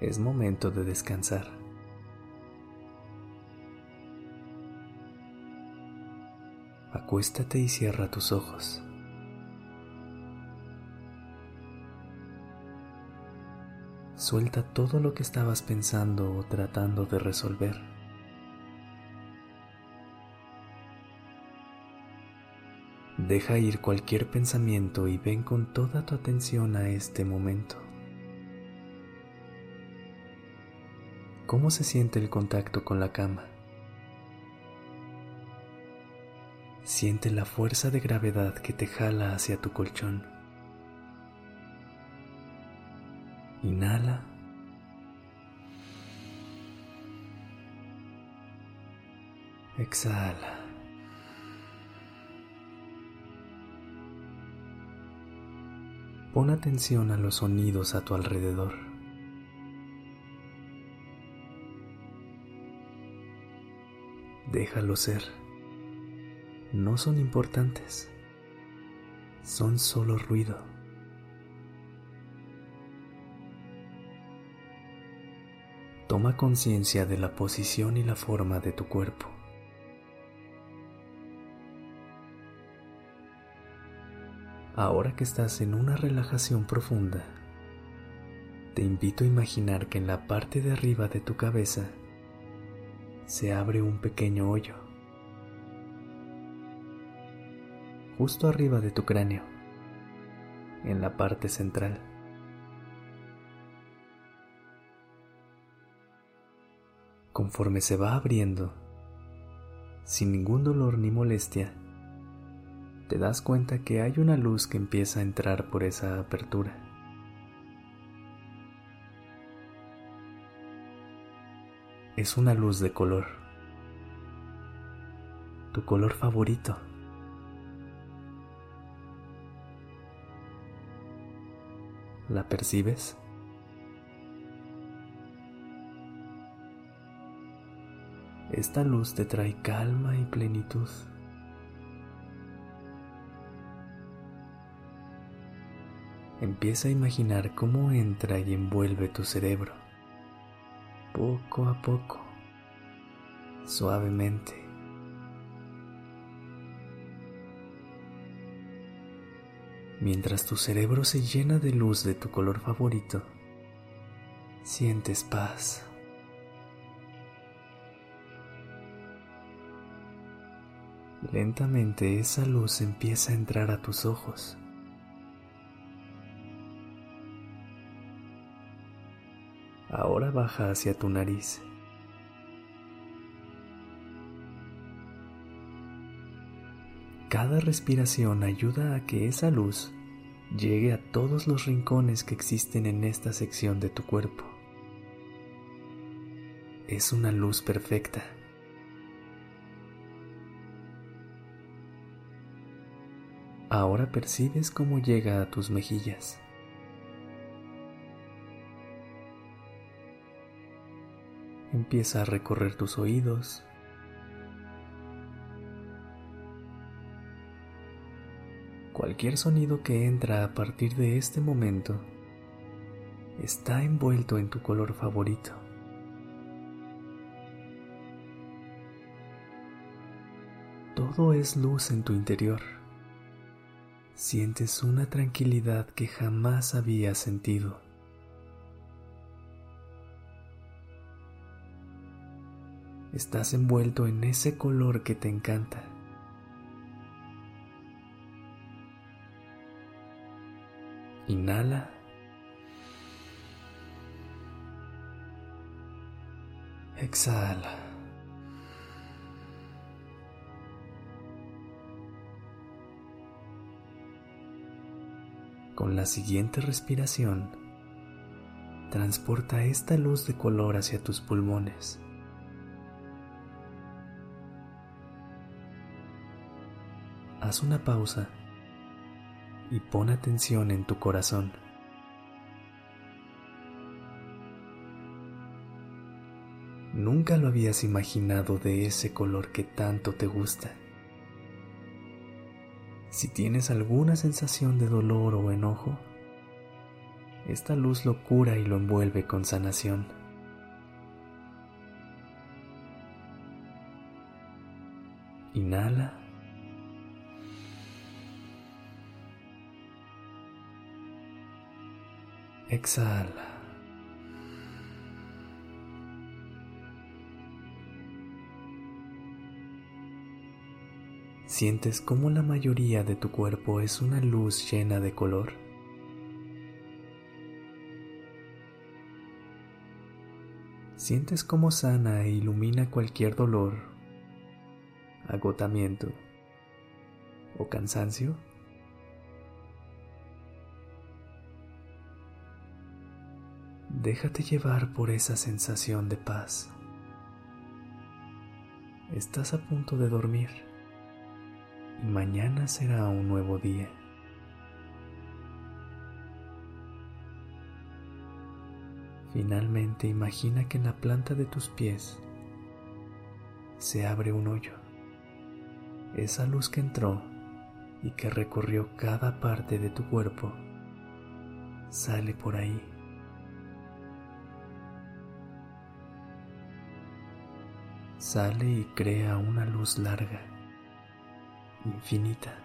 Es momento de descansar. Acuéstate y cierra tus ojos. Suelta todo lo que estabas pensando o tratando de resolver. Deja ir cualquier pensamiento y ven con toda tu atención a este momento. ¿Cómo se siente el contacto con la cama? Siente la fuerza de gravedad que te jala hacia tu colchón. Inhala. Exhala. Pon atención a los sonidos a tu alrededor. Déjalo ser no son importantes, son solo ruido. Toma conciencia de la posición y la forma de tu cuerpo. Ahora que estás en una relajación profunda, te invito a imaginar que en la parte de arriba de tu cabeza se abre un pequeño hoyo. justo arriba de tu cráneo, en la parte central. Conforme se va abriendo, sin ningún dolor ni molestia, te das cuenta que hay una luz que empieza a entrar por esa apertura. Es una luz de color, tu color favorito. ¿La percibes? Esta luz te trae calma y plenitud. Empieza a imaginar cómo entra y envuelve tu cerebro, poco a poco, suavemente. Mientras tu cerebro se llena de luz de tu color favorito, sientes paz. Lentamente esa luz empieza a entrar a tus ojos. Ahora baja hacia tu nariz. Cada respiración ayuda a que esa luz llegue a todos los rincones que existen en esta sección de tu cuerpo. Es una luz perfecta. Ahora percibes cómo llega a tus mejillas. Empieza a recorrer tus oídos, Cualquier sonido que entra a partir de este momento está envuelto en tu color favorito. Todo es luz en tu interior. Sientes una tranquilidad que jamás habías sentido. Estás envuelto en ese color que te encanta. Inhala. Exhala. Con la siguiente respiración, transporta esta luz de color hacia tus pulmones. Haz una pausa y pon atención en tu corazón. Nunca lo habías imaginado de ese color que tanto te gusta. Si tienes alguna sensación de dolor o enojo, esta luz lo cura y lo envuelve con sanación. Inhala. Exhala. sientes cómo la mayoría de tu cuerpo es una luz llena de color. Sientes cómo sana e ilumina cualquier dolor, agotamiento o cansancio. Déjate llevar por esa sensación de paz. Estás a punto de dormir y mañana será un nuevo día. Finalmente imagina que en la planta de tus pies se abre un hoyo. Esa luz que entró y que recorrió cada parte de tu cuerpo sale por ahí. Sale y crea una luz larga infinita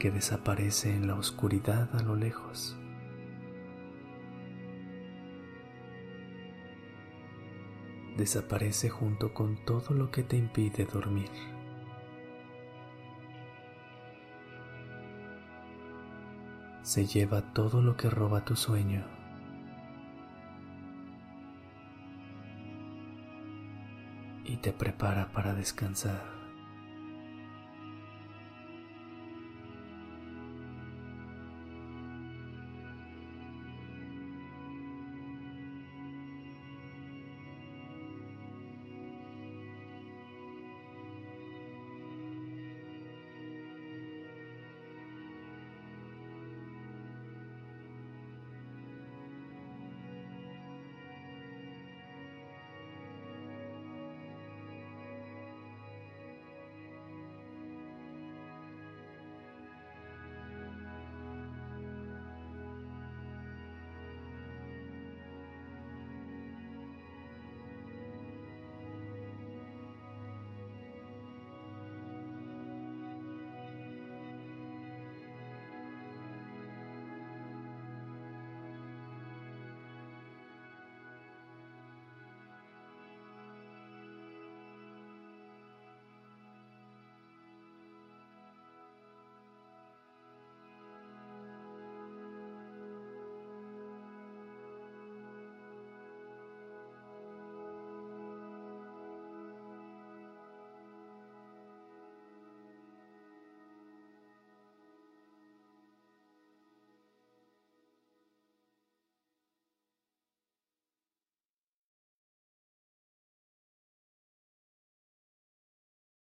que desaparece en la oscuridad a lo lejos. Desaparece junto con todo lo que te impide dormir. Se lleva todo lo que roba tu sueño. Te prepara para descansar.